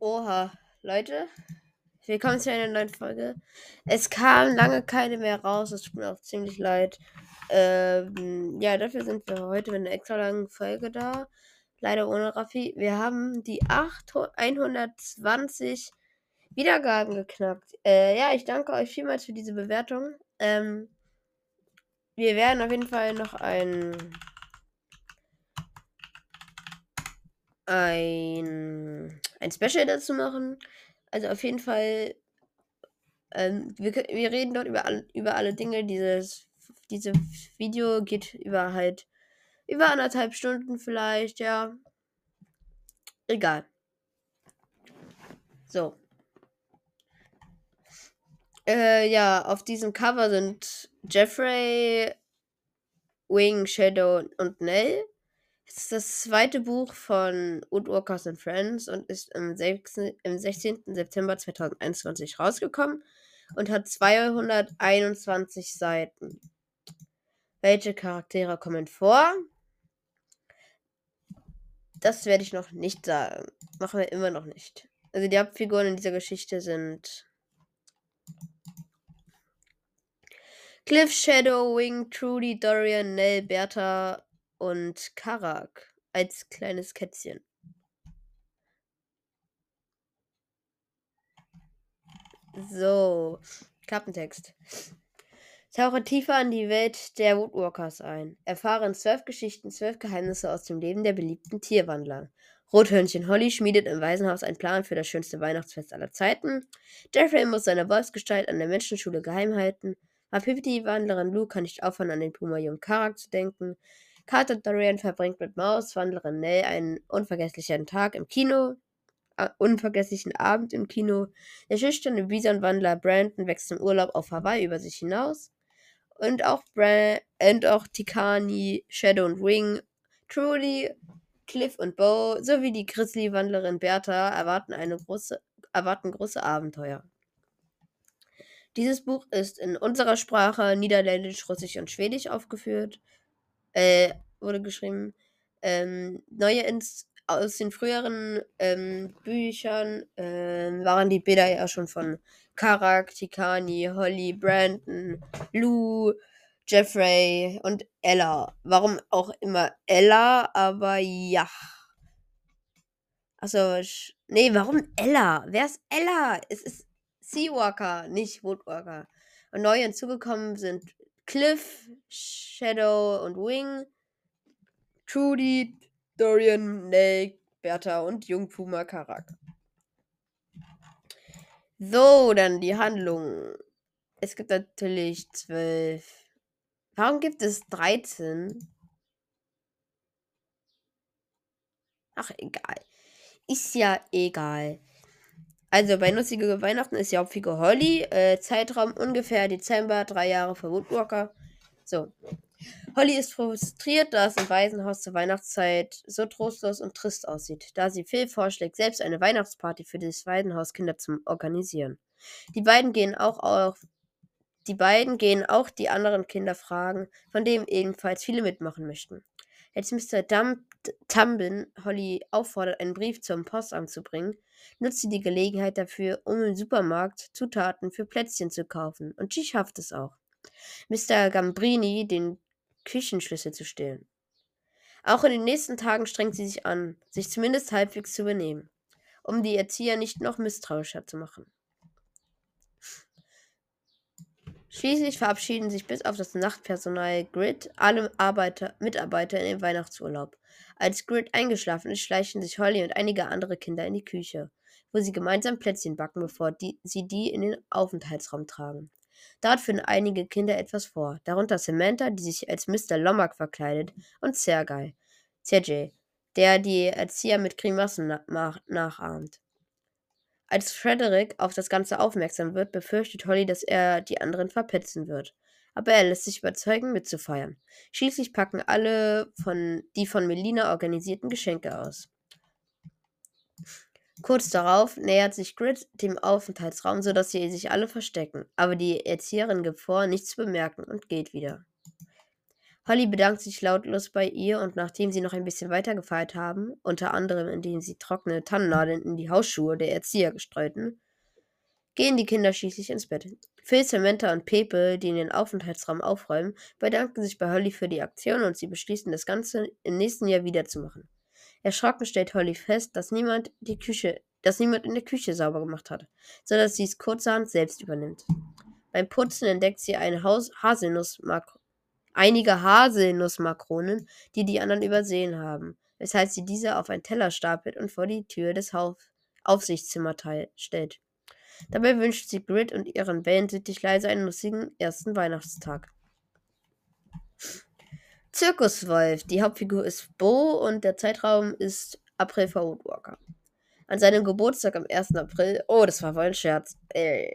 Oha, Leute, willkommen zu einer neuen Folge. Es kam lange keine mehr raus, es tut mir auch ziemlich leid. Ähm, ja, dafür sind wir heute mit einer extra langen Folge da. Leider ohne Raffi. Wir haben die 8, 120 Wiedergaben geknackt. Äh, ja, ich danke euch vielmals für diese Bewertung. Ähm, wir werden auf jeden Fall noch ein ein, ein Special dazu machen. Also auf jeden Fall, ähm, wir, wir reden dort über, all, über alle Dinge. Dieses diese Video geht über halt über anderthalb Stunden vielleicht, ja. Egal. So. Äh, ja, auf diesem Cover sind Jeffrey, Wing, Shadow und Nell. Es ist das zweite Buch von Woodwalkers and Friends und ist im, 16, im 16. September 2021 rausgekommen und hat 221 Seiten. Welche Charaktere kommen vor? Das werde ich noch nicht sagen. Machen wir immer noch nicht. Also die Hauptfiguren in dieser Geschichte sind Cliff, Shadow, Wing, Trudy, Dorian, Nell, Bertha, und Karak als kleines Kätzchen. So, Klappentext. Tauche tiefer in die Welt der Woodwalkers ein. Erfahre in zwölf Geschichten zwölf Geheimnisse aus dem Leben der beliebten Tierwandler. Rothörnchen Holly schmiedet im Waisenhaus einen Plan für das schönste Weihnachtsfest aller Zeiten. Jeffrey muss seine Wolfsgestalt an der Menschenschule geheim halten. Wapiti, Wandlerin Lou kann nicht aufhören, an den Puma-Jungen Karak zu denken. Carter Dorian verbringt mit Maus, Wandlerin Nell einen unvergesslichen Tag im Kino, äh, unvergesslichen Abend im Kino. Der schüchterne Bison-Wandler Brandon wächst im Urlaub auf Hawaii über sich hinaus. Und auch, Bra und auch Tikani, Shadow und Wing, Trudy, Cliff und Bo sowie die Grizzly-Wandlerin Bertha erwarten, eine große, erwarten große Abenteuer. Dieses Buch ist in unserer Sprache Niederländisch, Russisch und Schwedisch aufgeführt äh, wurde geschrieben. Ähm, neue Ins aus den früheren ähm, Büchern ähm, waren die Bilder ja schon von Karak, Tikani, Holly, Brandon, Lou, Jeffrey und Ella. Warum auch immer Ella, aber ja. Achso, nee, warum Ella? Wer ist Ella? Es ist Seawalker, nicht Woodwalker. Und neu hinzugekommen sind Cliff, Shadow und Wing, Trudy, Dorian, Nate, Bertha und Jungpuma Karak. So, dann die Handlung. Es gibt natürlich zwölf. Warum gibt es 13? Ach, egal. Ist ja egal. Also bei Nutzige Weihnachten ist die Hauptfigur Holly. Äh, Zeitraum ungefähr Dezember, drei Jahre für Woodwalker. So. Holly ist frustriert, da es im Waisenhaus zur Weihnachtszeit so trostlos und trist aussieht, da sie Phil vorschlägt, selbst eine Weihnachtsparty für das Waisenhaus Kinder zu organisieren. Die beiden gehen auch auf die beiden gehen auch die anderen Kinder fragen, von denen ebenfalls viele mitmachen möchten. Als Mr. Dump Tumbin Holly auffordert, einen Brief zum Postamt zu bringen, nutzt sie die Gelegenheit dafür, um im Supermarkt Zutaten für Plätzchen zu kaufen. Und sie schafft es auch. Mr. Gambrini den Küchenschlüssel zu stehlen. Auch in den nächsten Tagen strengt sie sich an, sich zumindest halbwegs zu benehmen, um die Erzieher nicht noch misstrauischer zu machen. Schließlich verabschieden sich bis auf das Nachtpersonal Grid alle Arbeiter, Mitarbeiter in den Weihnachtsurlaub. Als Grid eingeschlafen ist, schleichen sich Holly und einige andere Kinder in die Küche, wo sie gemeinsam Plätzchen backen, bevor die, sie die in den Aufenthaltsraum tragen. Dort finden einige Kinder etwas vor, darunter Samantha, die sich als Mr. Lomack verkleidet, und Sergei, Sergei, der die Erzieher mit Grimassen na nachahmt. Als Frederick auf das Ganze aufmerksam wird, befürchtet Holly, dass er die anderen verpetzen wird. Aber er lässt sich überzeugen, mitzufeiern. Schließlich packen alle von die von Melina organisierten Geschenke aus. Kurz darauf nähert sich Grid dem Aufenthaltsraum, sodass sie sich alle verstecken. Aber die Erzieherin gibt vor, nichts zu bemerken und geht wieder. Holly bedankt sich lautlos bei ihr und nachdem sie noch ein bisschen weiter gefeiert haben, unter anderem indem sie trockene Tannennadeln in die Hausschuhe der Erzieher gestreuten, gehen die Kinder schließlich ins Bett. Phil, Samantha und Pepe, die in den Aufenthaltsraum aufräumen, bedanken sich bei Holly für die Aktion und sie beschließen, das Ganze im nächsten Jahr wiederzumachen. Erschrocken stellt Holly fest, dass niemand die Küche, dass niemand in der Küche sauber gemacht hat, sodass sie es kurzerhand selbst übernimmt. Beim Putzen entdeckt sie eine Haus Haselnussmakro einige Haselnussmakronen, die die anderen übersehen haben, weshalb sie diese auf einen Teller stapelt und vor die Tür des Hauf Aufsichtszimmers stellt. Dabei wünscht sie Grit und ihren Band sittig leise einen lustigen ersten Weihnachtstag. Zirkuswolf. Die Hauptfigur ist Bo und der Zeitraum ist April vor Woodwalker. An seinem Geburtstag am 1. April, oh, das war wohl ein Scherz, äh,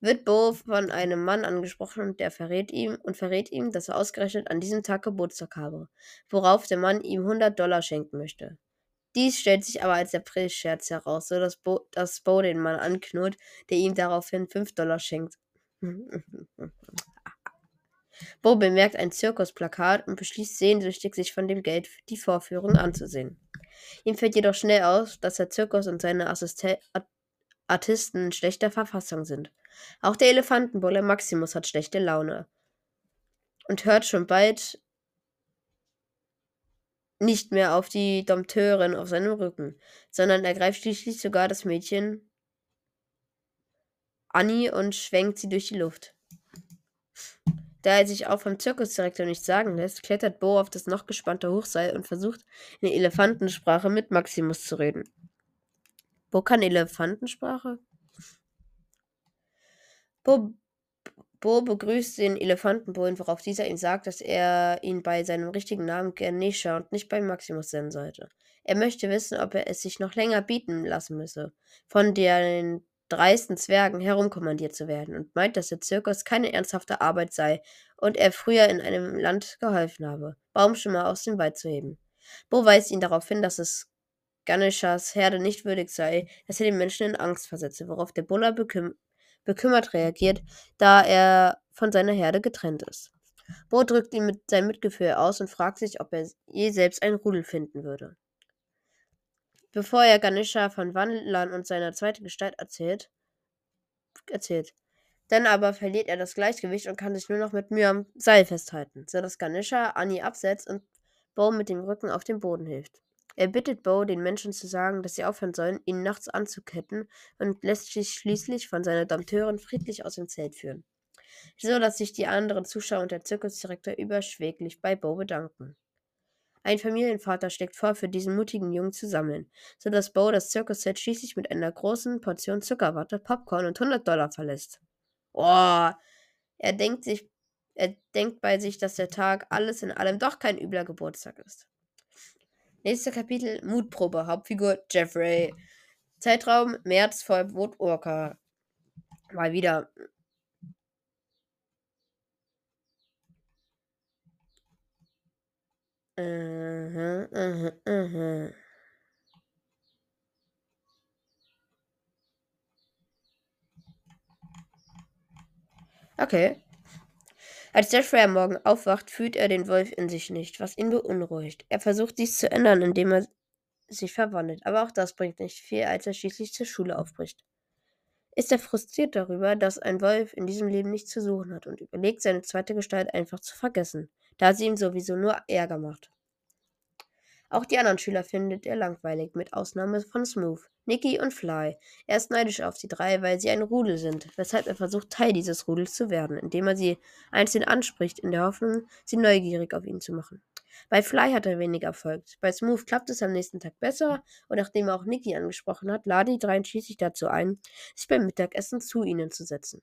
wird Bo von einem Mann angesprochen und der verrät ihm und verrät ihm, dass er ausgerechnet an diesem Tag Geburtstag habe, worauf der Mann ihm 100 Dollar schenken möchte. Dies stellt sich aber als April-Scherz heraus, so dass Bo, dass Bo den Mann anknurrt, der ihm daraufhin 5 Dollar schenkt. Bo bemerkt ein Zirkusplakat und beschließt sehnsüchtig, sich von dem Geld die Vorführung anzusehen. Ihm fällt jedoch schnell auf, dass der Zirkus und seine Assisten Artisten in schlechter Verfassung sind. Auch der Elefantenbulle Maximus hat schlechte Laune und hört schon bald nicht mehr auf die Dompteurin auf seinem Rücken, sondern ergreift schließlich sogar das Mädchen Annie und schwenkt sie durch die Luft. Da er sich auch vom Zirkusdirektor nicht sagen lässt, klettert Bo auf das noch gespannte Hochseil und versucht, in Elefantensprache mit Maximus zu reden. Bo kann Elefantensprache? Bo, Bo begrüßt den Elefantenbullen, worauf dieser ihm sagt, dass er ihn bei seinem richtigen Namen Ganesha und nicht bei Maximus nennen sollte. Er möchte wissen, ob er es sich noch länger bieten lassen müsse, von den dreisten Zwergen herumkommandiert zu werden und meint, dass der Zirkus keine ernsthafte Arbeit sei und er früher in einem Land geholfen habe, Baumschimmer aus dem Wald zu heben. Bo weist ihn darauf hin, dass es Ganeshas Herde nicht würdig sei, dass er den Menschen in Angst versetze, worauf der Buller beküm bekümmert reagiert, da er von seiner Herde getrennt ist. Bo drückt ihm mit sein Mitgefühl aus und fragt sich, ob er je selbst einen Rudel finden würde. Bevor er Ganesha von Wandlern und seiner zweiten Gestalt erzählt, erzählt. Dann aber verliert er das Gleichgewicht und kann sich nur noch mit Mühe am Seil festhalten, sodass Ganesha Annie absetzt und Bo mit dem Rücken auf den Boden hilft. Er bittet Bo, den Menschen zu sagen, dass sie aufhören sollen, ihn nachts anzuketten und lässt sich schließlich von seiner Dompteurin friedlich aus dem Zelt führen. So dass sich die anderen Zuschauer und der Zirkusdirektor überschwäglich bei Bo bedanken. Ein Familienvater schlägt vor, für diesen mutigen Jungen zu sammeln, so dass Bo das Zirkusset schließlich mit einer großen Portion Zuckerwatte, Popcorn und 100 Dollar verlässt. Boah, er denkt sich, er denkt bei sich, dass der Tag alles in allem doch kein übler Geburtstag ist. Nächster Kapitel: Mutprobe. Hauptfigur Jeffrey. Zeitraum März vor Woodwalker. Mal wieder Mhm, mhm, mhm. Okay. Als Jeffrey am Morgen aufwacht, fühlt er den Wolf in sich nicht, was ihn beunruhigt. Er versucht dies zu ändern, indem er sich verwandelt, aber auch das bringt nicht viel, als er schließlich zur Schule aufbricht. Ist er frustriert darüber, dass ein Wolf in diesem Leben nichts zu suchen hat und überlegt, seine zweite Gestalt einfach zu vergessen da sie ihm sowieso nur Ärger macht. Auch die anderen Schüler findet er langweilig, mit Ausnahme von Smooth, Nicky und Fly. Er ist neidisch auf die drei, weil sie ein Rudel sind, weshalb er versucht, Teil dieses Rudels zu werden, indem er sie einzeln anspricht, in der Hoffnung, sie neugierig auf ihn zu machen. Bei Fly hat er wenig Erfolg. Bei Smooth klappt es am nächsten Tag besser und nachdem er auch Nicky angesprochen hat, laden die drei schließlich dazu ein, sich beim Mittagessen zu ihnen zu setzen.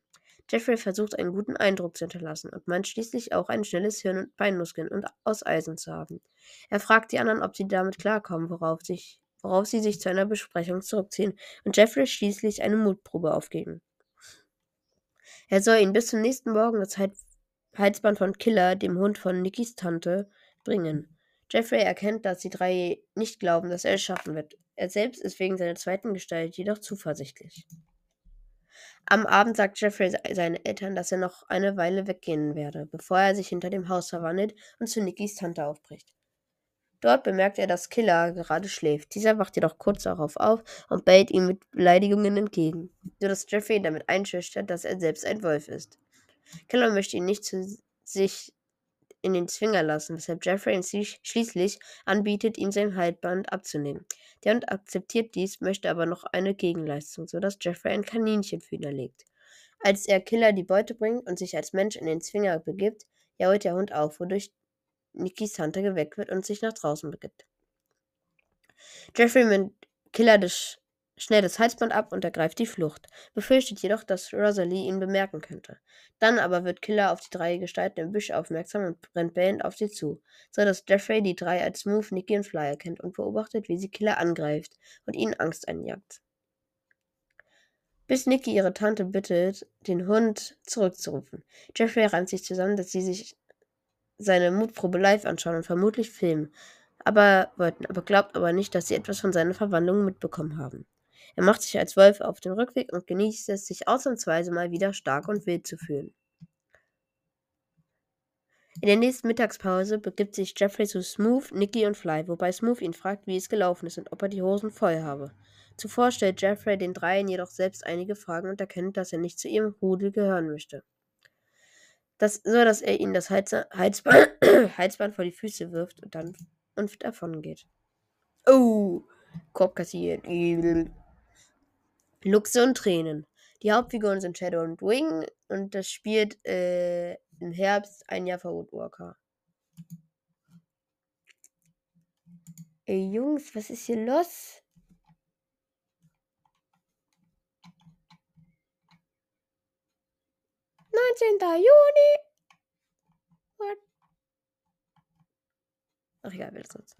Jeffrey versucht einen guten Eindruck zu hinterlassen und meint schließlich auch ein schnelles Hirn und Beinmuskeln und aus Eisen zu haben. Er fragt die anderen, ob sie damit klarkommen, worauf, sich, worauf sie sich zu einer Besprechung zurückziehen und Jeffrey schließlich eine Mutprobe aufgeben. Er soll ihn bis zum nächsten Morgen das Halsband von Killer, dem Hund von Nickys Tante, bringen. Jeffrey erkennt, dass die drei nicht glauben, dass er es schaffen wird. Er selbst ist wegen seiner zweiten Gestalt jedoch zuversichtlich. Am Abend sagt Jeffrey seinen Eltern, dass er noch eine Weile weggehen werde, bevor er sich hinter dem Haus verwandelt und zu Nickys Tante aufbricht. Dort bemerkt er, dass Killer gerade schläft. Dieser wacht jedoch kurz darauf auf und bellt ihm mit Beleidigungen entgegen, sodass Jeffrey damit einschüchtert, dass er selbst ein Wolf ist. Killer möchte ihn nicht zu sich in den Zwinger lassen, weshalb Jeffrey ihn schließlich anbietet, ihm sein Halsband abzunehmen. Der Hund akzeptiert dies, möchte aber noch eine Gegenleistung, sodass Jeffrey ein Kaninchen für ihn erlegt. Als er Killer die Beute bringt und sich als Mensch in den Zwinger begibt, jault der Hund auf, wodurch Nikis Tante geweckt wird und sich nach draußen begibt. Jeffrey nimmt Killer des, schnell das Halsband ab und ergreift die Flucht, befürchtet jedoch, dass Rosalie ihn bemerken könnte. Dann aber wird Killer auf die drei Gestalten im Büsch aufmerksam und rennt bellend auf sie zu, so dass Jeffrey die drei als Smooth, Nicky und Fly erkennt und beobachtet, wie sie Killer angreift und ihnen Angst einjagt. Bis Nicky ihre Tante bittet, den Hund zurückzurufen. Jeffrey reimt sich zusammen, dass sie sich seine Mutprobe live anschauen und vermutlich filmen, aber wollten, aber glaubt aber nicht, dass sie etwas von seiner Verwandlung mitbekommen haben. Er macht sich als Wolf auf den Rückweg und genießt es, sich ausnahmsweise mal wieder stark und wild zu fühlen. In der nächsten Mittagspause begibt sich Jeffrey zu Smooth, Nicky und Fly, wobei Smooth ihn fragt, wie es gelaufen ist und ob er die Hosen voll habe. Zuvor stellt Jeffrey den dreien jedoch selbst einige Fragen und erkennt, dass er nicht zu ihrem Rudel gehören möchte das, so dass er ihnen das Heiz Heizband, Heizband vor die Füße wirft und dann und davon geht. Oh, Korb kassiert. Luxe und Tränen. Die Hauptfiguren sind Shadow und Wing und das spielt äh, im Herbst ein Jahr vor Woodwalker. Ey Jungs, was ist hier los? Neunzehnter Juni. What? Ach egal, wer das sonst.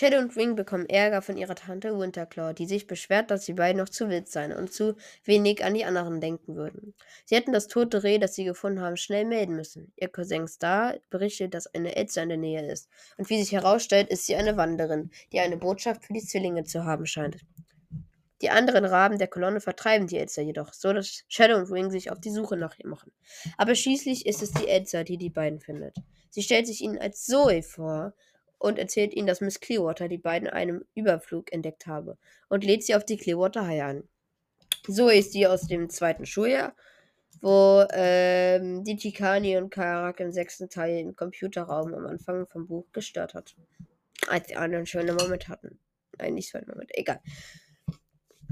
Shadow und Wing bekommen Ärger von ihrer Tante Winterclaw, die sich beschwert, dass sie beide noch zu wild seien und zu wenig an die anderen denken würden. Sie hätten das tote Reh, das sie gefunden haben, schnell melden müssen. Ihr Cousin Star berichtet, dass eine Elze in der Nähe ist. Und wie sich herausstellt, ist sie eine Wanderin, die eine Botschaft für die Zwillinge zu haben scheint. Die anderen Raben der Kolonne vertreiben die Elster jedoch, so dass Shadow und Wing sich auf die Suche nach ihr machen. Aber schließlich ist es die Elsa, die die beiden findet. Sie stellt sich ihnen als Zoe vor und erzählt ihnen, dass Miss Clearwater die beiden einem Überflug entdeckt habe und lädt sie auf die Clearwater High an. So ist die aus dem zweiten Schuljahr, wo ähm, die Tikani und Karak im sechsten Teil im Computerraum am Anfang vom Buch gestört hat. Als die anderen schöne Moment hatten. Nein, nicht so ein Moment, egal.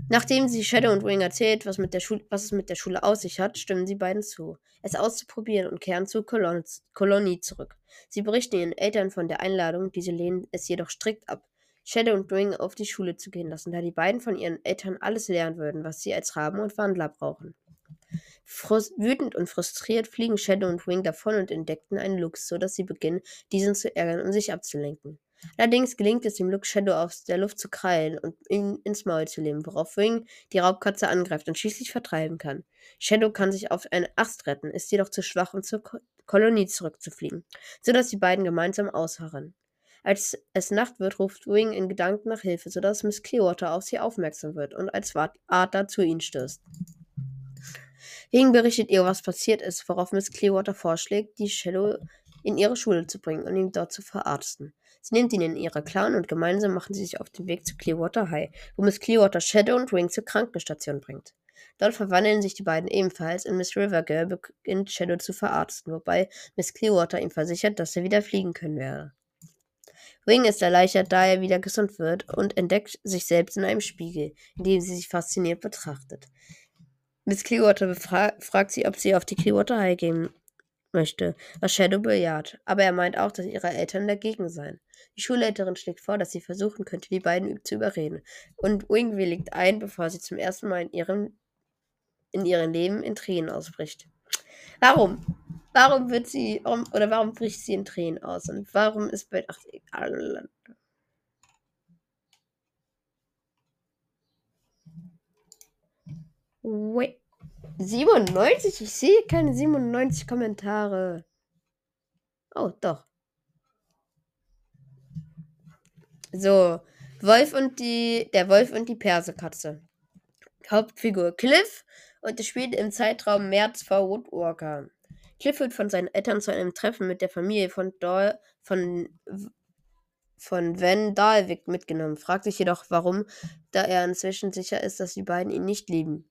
Nachdem sie Shadow und Wing erzählt, was, mit der was es mit der Schule aus sich hat, stimmen sie beiden zu, es auszuprobieren und kehren zur Kolon Kolonie zurück. Sie berichten ihren Eltern von der Einladung, diese lehnen es jedoch strikt ab, Shadow und Wing auf die Schule zu gehen lassen, da die beiden von ihren Eltern alles lernen würden, was sie als Raben und Wandler brauchen. Frust wütend und frustriert fliegen Shadow und Wing davon und entdeckten einen Lux, sodass sie beginnen, diesen zu ärgern und sich abzulenken. Allerdings gelingt es dem Look Shadow aus der Luft zu krallen und ihn ins Maul zu nehmen, worauf Wing die Raubkatze angreift und schließlich vertreiben kann. Shadow kann sich auf einen Ast retten, ist jedoch zu schwach, um zur Ko Kolonie zurückzufliegen, sodass die beiden gemeinsam ausharren. Als es Nacht wird, ruft Wing in Gedanken nach Hilfe, sodass Miss Clearwater auf sie aufmerksam wird und als Adler zu ihnen stößt. Wing berichtet ihr, was passiert ist, worauf Miss Clearwater vorschlägt, die Shadow in ihre Schule zu bringen und ihn dort zu verarzten. Sie nimmt ihn in ihre Clan und gemeinsam machen sie sich auf den Weg zu Clearwater High, wo Miss Clearwater Shadow und Wing zur Krankenstation bringt. Dort verwandeln sich die beiden ebenfalls und Miss Rivergirl beginnt Shadow zu verarzten, wobei Miss Clearwater ihm versichert, dass er wieder fliegen können werde. Wing ist erleichtert, da er wieder gesund wird und entdeckt sich selbst in einem Spiegel, in dem sie sich fasziniert betrachtet. Miss Clearwater fragt sie, ob sie auf die Clearwater High gehen möchte, was Shadow bejaht, aber er meint auch, dass ihre Eltern dagegen seien. Die Schulleiterin schlägt vor, dass sie versuchen könnte, die beiden zu überreden, und Wing willigt ein, bevor sie zum ersten Mal in ihrem, in ihrem Leben in Tränen ausbricht. Warum? Warum wird sie, warum, oder warum bricht sie in Tränen aus? Und warum ist bei, ach, egal. Wait. 97? Ich sehe keine 97 Kommentare. Oh, doch. So, Wolf und die, der Wolf und die Persekatze. Hauptfigur Cliff und es spielt im Zeitraum März vor Woodwalker. Cliff wird von seinen Eltern zu einem Treffen mit der Familie von, Dor von, von Van Dalvik mitgenommen, fragt sich jedoch warum, da er inzwischen sicher ist, dass die beiden ihn nicht lieben.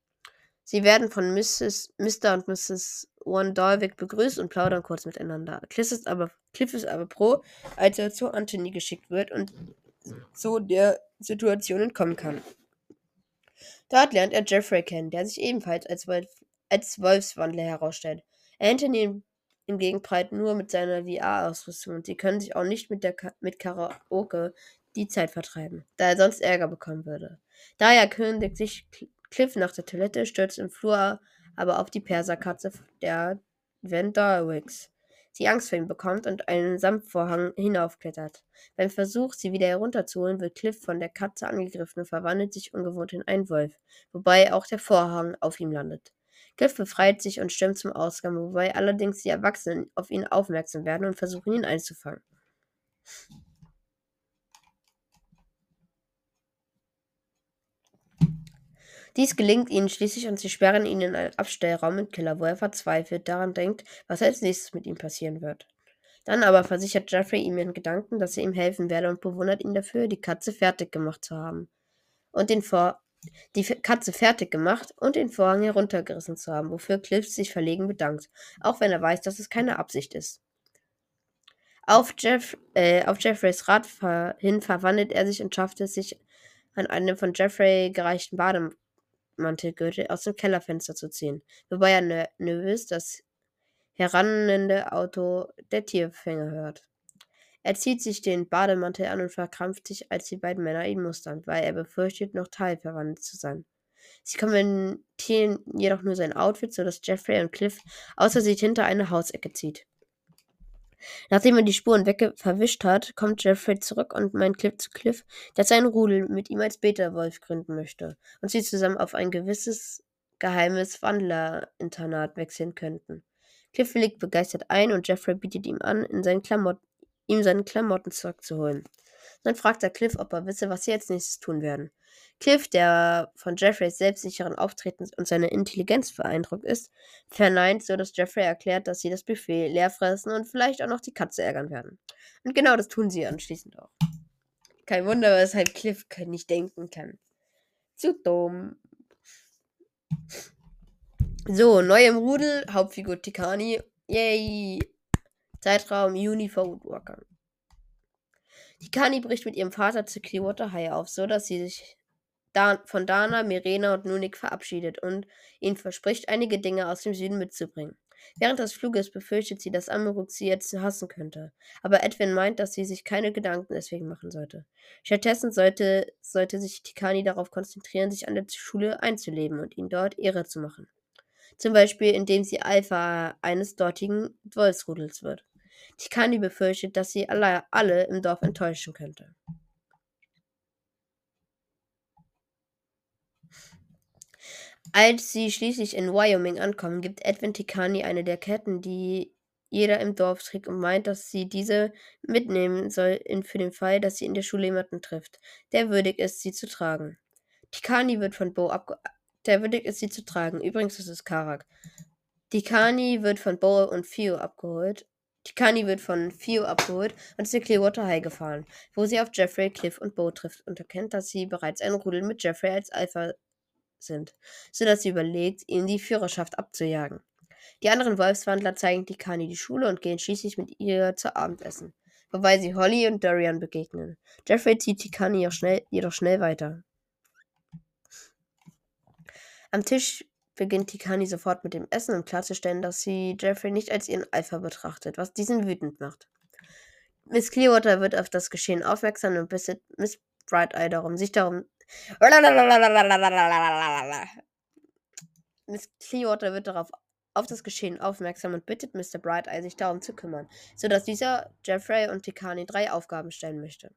Sie werden von Mrs., Mr. und Mrs. One Dalvik begrüßt und plaudern kurz miteinander. Cliff ist aber, Cliff ist aber pro, als er zu Anthony geschickt wird und so der Situation entkommen kann. Dort lernt er Jeffrey kennen, der sich ebenfalls als, Wolf, als Wolfswandler herausstellt. Anthony hingegen prallt nur mit seiner VR-Ausrüstung und sie können sich auch nicht mit, der Ka mit Karaoke die Zeit vertreiben, da er sonst Ärger bekommen würde. Daher kündigt sich Cliff nach der Toilette, stürzt im Flur aber auf die Perserkatze der Van die Angst vor ihm bekommt und einen Samtvorhang hinaufklettert. Beim Versuch, sie wieder herunterzuholen, wird Cliff von der Katze angegriffen und verwandelt sich ungewohnt in einen Wolf, wobei auch der Vorhang auf ihm landet. Cliff befreit sich und stürmt zum Ausgang, wobei allerdings die Erwachsenen auf ihn aufmerksam werden und versuchen, ihn einzufangen. Dies gelingt ihnen schließlich und sie sperren ihn in einen Abstellraum im Keller, wo er verzweifelt daran denkt, was als nächstes mit ihm passieren wird. Dann aber versichert Jeffrey ihm in Gedanken, dass er ihm helfen werde und bewundert ihn dafür, die Katze fertig gemacht zu haben. Und den Vor die Katze fertig gemacht und den Vorhang heruntergerissen zu haben, wofür Cliff sich verlegen bedankt, auch wenn er weiß, dass es keine Absicht ist. Auf, Jeff, äh, auf Jeffreys Rat hin verwandelt er sich und schafft es sich an einem von Jeffrey gereichten Bademantel Mantelgürtel aus dem Kellerfenster zu ziehen, wobei er nervös das herannehmende Auto der Tierfänger hört. Er zieht sich den Bademantel an und verkrampft sich, als die beiden Männer ihn mustern, weil er befürchtet, noch teilverwandelt zu sein. Sie kommentieren jedoch nur sein Outfit, sodass Jeffrey und Cliff außer sich hinter eine Hausecke zieht. Nachdem er die Spuren verwischt hat, kommt Jeffrey zurück und meint Cliff zu Cliff, dass er ein Rudel mit ihm als Beta-Wolf gründen möchte und sie zusammen auf ein gewisses geheimes Wandlerinternat wechseln könnten. Cliff willigt begeistert ein und Jeffrey bietet ihm an, in seinen ihm seine Klamotten zurückzuholen. Dann fragt er Cliff, ob er wisse, was sie als nächstes tun werden. Cliff, der von Jeffreys selbstsicheren Auftreten und seiner Intelligenz beeindruckt ist, verneint, so dass Jeffrey erklärt, dass sie das Buffet leer fressen und vielleicht auch noch die Katze ärgern werden. Und genau das tun sie anschließend auch. Kein Wunder, weshalb Cliff nicht denken kann. Zu dumm. So, neu im Rudel, Hauptfigur Tikani. Yay! Zeitraum Juni vor Woodwalker. Tikani bricht mit ihrem Vater zu Clearwater High auf, so dass sie sich von Dana, Mirena und Nunik verabschiedet und ihnen verspricht, einige Dinge aus dem Süden mitzubringen. Während des Fluges befürchtet sie, dass Amaruk sie jetzt hassen könnte, aber Edwin meint, dass sie sich keine Gedanken deswegen machen sollte. Stattdessen sollte, sollte sich Tikani darauf konzentrieren, sich an der Schule einzuleben und ihnen dort Ehre zu machen. Zum Beispiel, indem sie Alpha eines dortigen Wolfsrudels wird. Tikani befürchtet, dass sie alle, alle im Dorf enttäuschen könnte. Als sie schließlich in Wyoming ankommen, gibt Edwin Tikani eine der Ketten, die jeder im Dorf trägt und meint, dass sie diese mitnehmen soll für den Fall, dass sie in der Schule jemanden trifft, der würdig ist, sie zu tragen. Tikani wird von Bo abge der würdig ist, sie zu tragen. Übrigens ist es Karak. Tikani wird von Bo und Fio abgeholt. Tikani wird von Fio abgeholt und ist in Clearwater High gefahren, wo sie auf Jeffrey, Cliff und Bo trifft und erkennt, dass sie bereits ein Rudel mit Jeffrey als Alpha sind, sodass sie überlegt, ihnen die Führerschaft abzujagen. Die anderen Wolfswandler zeigen Tikani die Schule und gehen schließlich mit ihr zu Abendessen, wobei sie Holly und Dorian begegnen. Jeffrey zieht Tikani jedoch schnell, jedoch schnell weiter. Am Tisch beginnt Tikani sofort mit dem Essen, um klarzustellen, dass sie Jeffrey nicht als ihren Alpha betrachtet, was diesen wütend macht. Miss Clearwater wird auf das Geschehen aufmerksam und bittet Miss Bright Eye darum, sich darum Miss Clearwater wird darauf auf das Geschehen aufmerksam und bittet Mr. Brighteye, sich darum zu kümmern, sodass dieser Jeffrey und Tikani drei Aufgaben stellen möchte,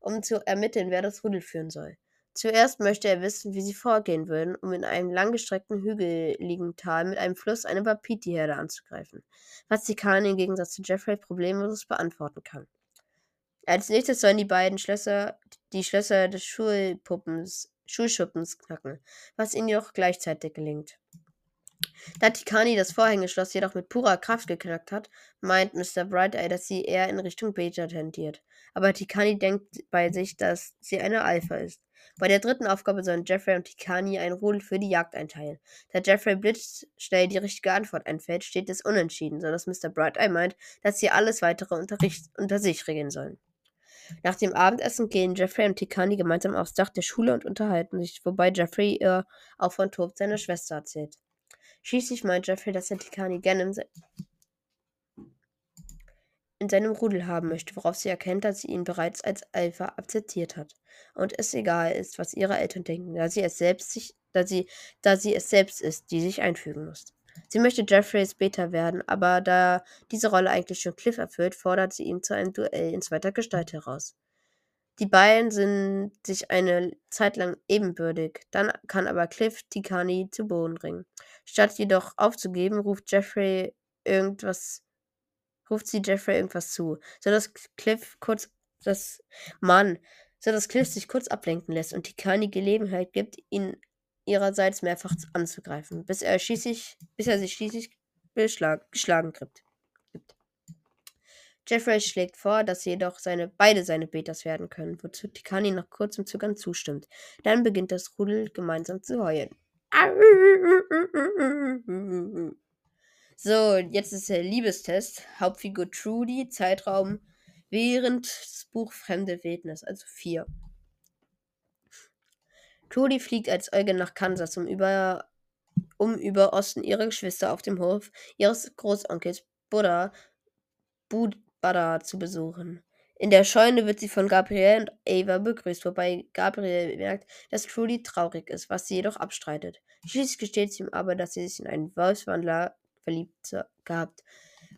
um zu ermitteln, wer das Rudel führen soll. Zuerst möchte er wissen, wie sie vorgehen würden, um in einem langgestreckten, hügeligen Tal mit einem Fluss eine Wapiti-Herde anzugreifen, was Tikani im Gegensatz zu Jeffrey problemlos beantworten kann. Als nächstes sollen die beiden Schlösser die Schlösser des Schulpuppens, Schulschuppens knacken, was ihnen jedoch gleichzeitig gelingt. Da Tikani das Vorhängeschloss jedoch mit purer Kraft geknackt hat, meint Mr. Bright Eye, dass sie eher in Richtung Beta tendiert. Aber Tikani denkt bei sich, dass sie eine Alpha ist. Bei der dritten Aufgabe sollen Jeffrey und Tikani ein Rudel für die Jagd einteilen. Da Jeffrey blitzschnell die richtige Antwort einfällt, steht es unentschieden, sodass Mr. Bright Eye meint, dass sie alles weitere unter, unter sich regeln sollen. Nach dem Abendessen gehen Jeffrey und Tikani gemeinsam aufs Dach der Schule und unterhalten sich, wobei Jeffrey ihr auch von Tob seiner Schwester erzählt. Schließlich meint Jeffrey, dass er Tikani gerne in, se in seinem Rudel haben möchte, worauf sie erkennt, dass sie ihn bereits als Alpha akzeptiert hat und es egal ist, was ihre Eltern denken, da sie es selbst sich, da sie, da sie es selbst ist, die sich einfügen muss. Sie möchte Jeffreys Beta werden, aber da diese Rolle eigentlich schon Cliff erfüllt, fordert sie ihn zu einem Duell in zweiter Gestalt heraus. Die beiden sind sich eine Zeit lang ebenbürtig, dann kann aber Cliff Tikani zu Boden bringen. Statt jedoch aufzugeben, ruft Jeffrey irgendwas, ruft sie Jeffrey irgendwas zu, sodass Cliff kurz das Mann, sodass Cliff sich kurz ablenken lässt und Tikani Gelegenheit gibt, ihn ihrerseits mehrfach anzugreifen, bis er, schließlich, bis er sich schließlich geschlagen gibt. Jeffrey schlägt vor, dass jedoch seine, beide seine Betas werden können, wozu Tikani nach kurzem Zögern zustimmt. Dann beginnt das Rudel gemeinsam zu heulen. So, jetzt ist der Liebestest. Hauptfigur Trudy, Zeitraum während das Buch Fremde Wildnis, also 4. Trudy fliegt als Eugen nach Kansas, um über, um über Osten ihre Geschwister auf dem Hof ihres Großonkels Buddha, Bud, zu besuchen. In der Scheune wird sie von Gabriel und Ava begrüßt, wobei Gabriel merkt, dass Trudy traurig ist, was sie jedoch abstreitet. Schließlich gesteht sie ihm aber, dass sie sich in einen Wolfswandler verliebt gehabt.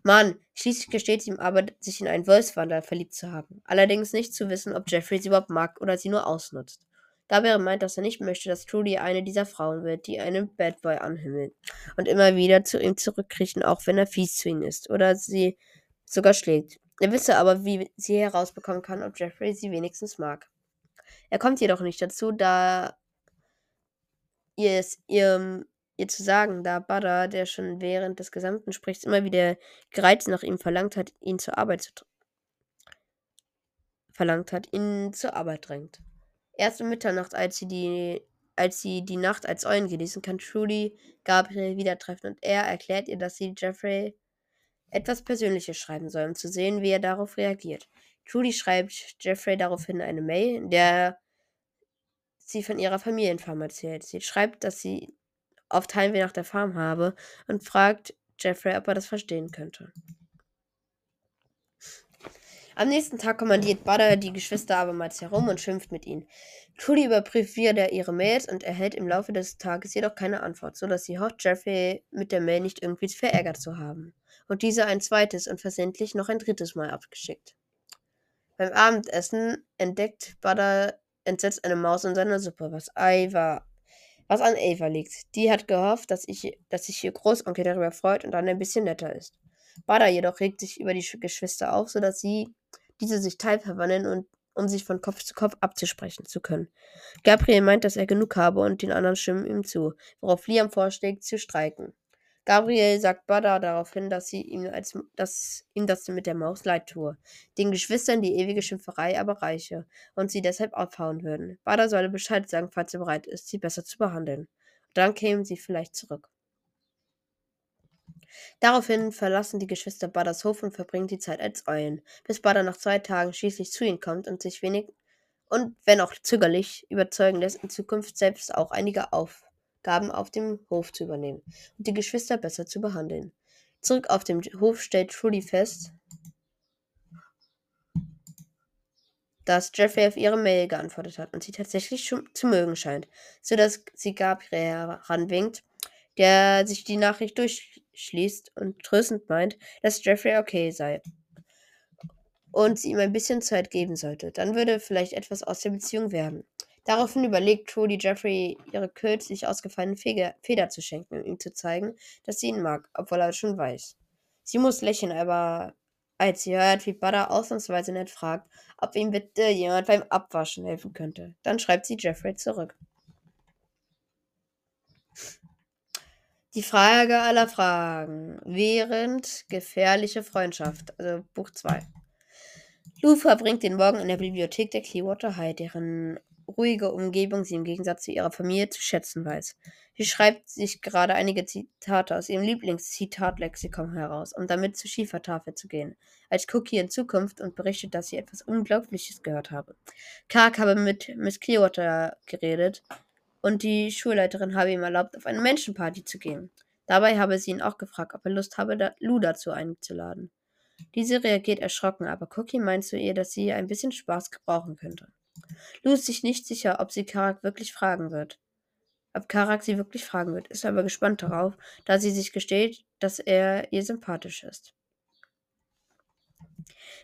Mann, schließlich gesteht sie ihm aber, sich in einen Wolfswandler verliebt zu haben. Allerdings nicht zu wissen, ob Jeffrey sie überhaupt mag oder sie nur ausnutzt. Gabriel meint, dass er nicht möchte, dass Trudy eine dieser Frauen wird, die einen Bad Boy anhimmeln und immer wieder zu ihm zurückkriechen, auch wenn er fies zu ihnen ist oder sie sogar schlägt. Er wisse aber, wie sie herausbekommen kann, ob Jeffrey sie wenigstens mag. Er kommt jedoch nicht dazu, da ihr es ihrem ihr zu sagen, da Butter, der schon während des gesamten Sprichs immer wieder gereizt nach ihm verlangt hat, ihn zur Arbeit zu verlangt hat, ihn zur Arbeit drängt. Erst um Mitternacht, als sie die als sie die Nacht als Eulen genießen kann, Trudy Gabriel wieder treffen und er erklärt ihr, dass sie Jeffrey etwas Persönliches schreiben soll, um zu sehen, wie er darauf reagiert. Trudy schreibt Jeffrey daraufhin eine Mail, in der sie von ihrer Familienfarm erzählt. Sie schreibt, dass sie oft Heimweh nach der Farm habe und fragt Jeffrey, ob er das verstehen könnte. Am nächsten Tag kommandiert Butter die Geschwister abermals herum und schimpft mit ihnen. Trudy überprüft wieder ihre Mails und erhält im Laufe des Tages jedoch keine Antwort, sodass sie hofft, Jeffrey mit der Mail nicht irgendwie verärgert zu haben. Und diese ein zweites und versehentlich noch ein drittes Mal abgeschickt. Beim Abendessen entdeckt Butter entsetzt eine Maus in seiner Suppe, was Ava, was an Ava liegt. Die hat gehofft, dass, ich, dass sich ihr Großonkel darüber freut und dann ein bisschen netter ist. Bada jedoch regt sich über die Geschwister auf, sodass sie diese sich teilverwandeln und um sich von Kopf zu Kopf abzusprechen zu können. Gabriel meint, dass er genug habe und den anderen stimmen ihm zu, worauf Liam vorschlägt, zu streiken. Gabriel sagt Bada daraufhin, dass, sie ihm, als, dass ihm das mit der Maus leid tue, den Geschwistern die ewige Schimpferei aber reiche und sie deshalb abhauen würden. Bada solle Bescheid sagen, falls er bereit ist, sie besser zu behandeln. Dann kämen sie vielleicht zurück. Daraufhin verlassen die Geschwister Budders Hof und verbringen die Zeit als Eulen, bis Budder nach zwei Tagen schließlich zu ihnen kommt und sich wenig und wenn auch zögerlich überzeugen lässt, in Zukunft selbst auch einige Aufgaben auf dem Hof zu übernehmen und die Geschwister besser zu behandeln. Zurück auf dem Hof stellt Trudy fest, dass Jeffrey auf ihre Mail geantwortet hat und sie tatsächlich zu mögen scheint, sodass sie Gabriel heranwinkt, der sich die Nachricht durch schließt und tröstend meint, dass Jeffrey okay sei und sie ihm ein bisschen Zeit geben sollte. Dann würde vielleicht etwas aus der Beziehung werden. Daraufhin überlegt Trudy Jeffrey, ihre kürzlich ausgefallene Feder zu schenken, um ihm zu zeigen, dass sie ihn mag, obwohl er schon weiß. Sie muss lächeln, aber als sie hört, wie Butter ausnahmsweise nett fragt, ob ihm bitte jemand beim Abwaschen helfen könnte, dann schreibt sie Jeffrey zurück. Die Frage aller Fragen. Während gefährliche Freundschaft. Also Buch 2. Lou verbringt den Morgen in der Bibliothek der Clearwater High, deren ruhige Umgebung sie im Gegensatz zu ihrer Familie zu schätzen weiß. Sie schreibt sich gerade einige Zitate aus ihrem Lieblingszitatlexikon heraus, um damit zur Schiefertafel zu gehen, als Cookie in Zukunft und berichtet, dass sie etwas Unglaubliches gehört habe. Kark habe mit Miss Clearwater geredet und die Schulleiterin habe ihm erlaubt, auf eine Menschenparty zu gehen. Dabei habe sie ihn auch gefragt, ob er Lust habe, Lou dazu einzuladen. Diese reagiert erschrocken, aber Cookie meint zu ihr, dass sie ein bisschen Spaß gebrauchen könnte. Lou ist sich nicht sicher, ob sie Karak wirklich fragen wird. Ob Karak sie wirklich fragen wird, ist aber gespannt darauf, da sie sich gesteht, dass er ihr sympathisch ist.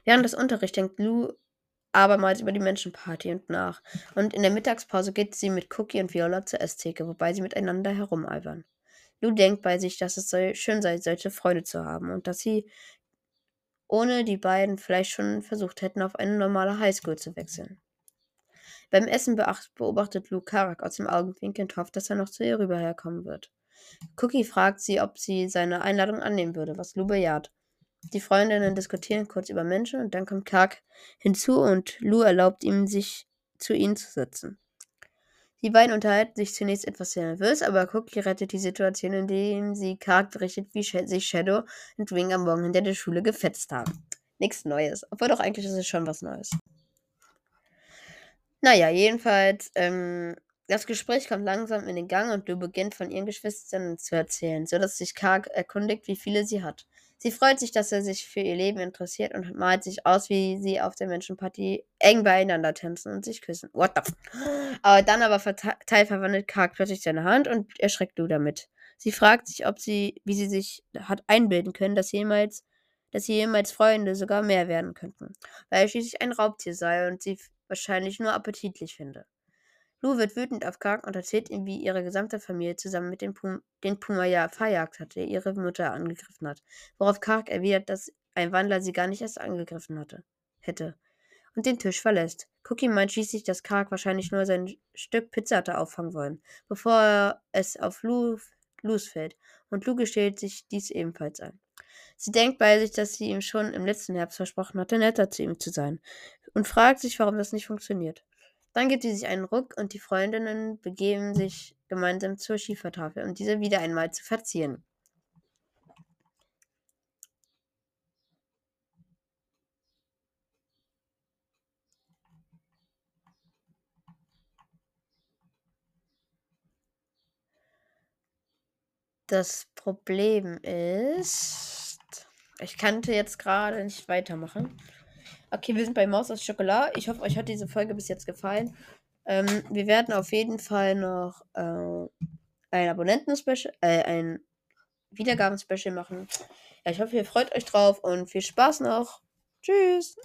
Während des Unterrichts denkt Lou abermals über die Menschenparty und nach. Und in der Mittagspause geht sie mit Cookie und Viola zur Esstheke, wobei sie miteinander herumalbern. Lou denkt bei sich, dass es schön sei, solche Freunde zu haben und dass sie ohne die beiden vielleicht schon versucht hätten, auf eine normale Highschool zu wechseln. Beim Essen beobachtet Lou Karak aus dem Augenwinkel und hofft, dass er noch zu ihr rüberherkommen wird. Cookie fragt sie, ob sie seine Einladung annehmen würde, was Lou bejaht. Die Freundinnen diskutieren kurz über Menschen und dann kommt Kark hinzu und Lou erlaubt ihm, sich zu ihnen zu setzen. Die beiden unterhalten sich zunächst etwas sehr nervös, aber Cookie rettet die Situation, indem sie Kark berichtet, wie sich Shadow und Wing am Morgen hinter der Schule gefetzt haben. Nichts Neues. Obwohl doch eigentlich ist es schon was Neues. Naja, jedenfalls, ähm, das Gespräch kommt langsam in den Gang und Lou beginnt von ihren Geschwistern zu erzählen, sodass sich Kark erkundigt, wie viele sie hat. Sie freut sich, dass er sich für ihr Leben interessiert und malt sich aus, wie sie auf der Menschenparty eng beieinander tanzen und sich küssen. What the f Aber dann aber teilverwandelt Kark plötzlich seine Hand und erschreckt Lou damit. Sie fragt sich, ob sie, wie sie sich hat einbilden können, dass jemals, dass sie jemals Freunde sogar mehr werden könnten, weil er schließlich ein Raubtier sei und sie wahrscheinlich nur appetitlich finde. Lou wird wütend auf Kark und erzählt ihm, wie ihre gesamte Familie zusammen mit dem Pum den Puma verjagt hat, der ihre Mutter angegriffen hat, worauf Kark erwidert, dass ein Wandler sie gar nicht erst angegriffen hatte, hätte und den Tisch verlässt. Cookie meint schließlich, dass Kark wahrscheinlich nur sein Stück Pizza hatte auffangen wollen, bevor es auf Lou, Lous fällt, und Lou gesteht sich dies ebenfalls ein. Sie denkt bei sich, dass sie ihm schon im letzten Herbst versprochen hatte, netter zu ihm zu sein, und fragt sich, warum das nicht funktioniert. Dann gibt sie sich einen Ruck und die Freundinnen begeben sich gemeinsam zur Schiefertafel, um diese wieder einmal zu verzieren. Das Problem ist, ich kannte jetzt gerade nicht weitermachen. Okay, wir sind bei Maus aus Schokolade. Ich hoffe, euch hat diese Folge bis jetzt gefallen. Ähm, wir werden auf jeden Fall noch äh, ein Abonnenten-Special, äh, ein Wiedergaben-Special machen. Ja, ich hoffe, ihr freut euch drauf und viel Spaß noch. Tschüss.